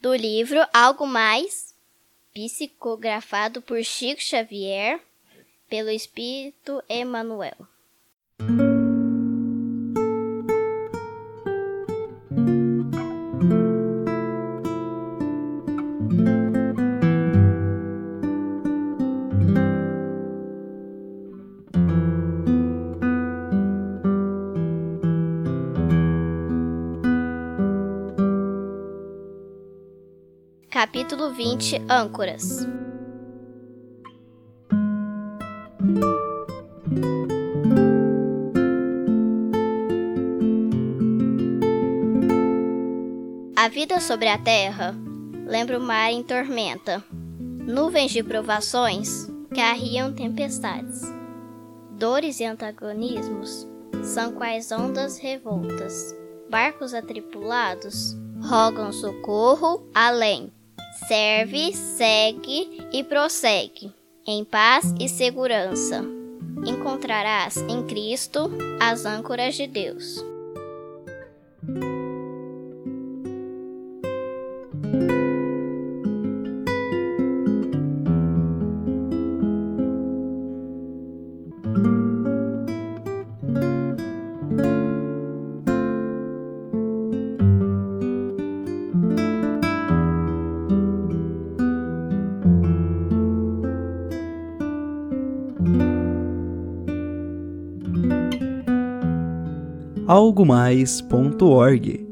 do livro Algo Mais, psicografado por Chico Xavier, pelo Espírito Emmanuel. Capítulo 20 Âncoras. A vida sobre a terra. Lembra o mar em tormenta, nuvens de provações que arriam tempestades. Dores e antagonismos são quais ondas revoltas, barcos atripulados rogam socorro além serve, segue e prossegue, em paz e segurança. Encontrarás em Cristo as âncoras de Deus. algomais.org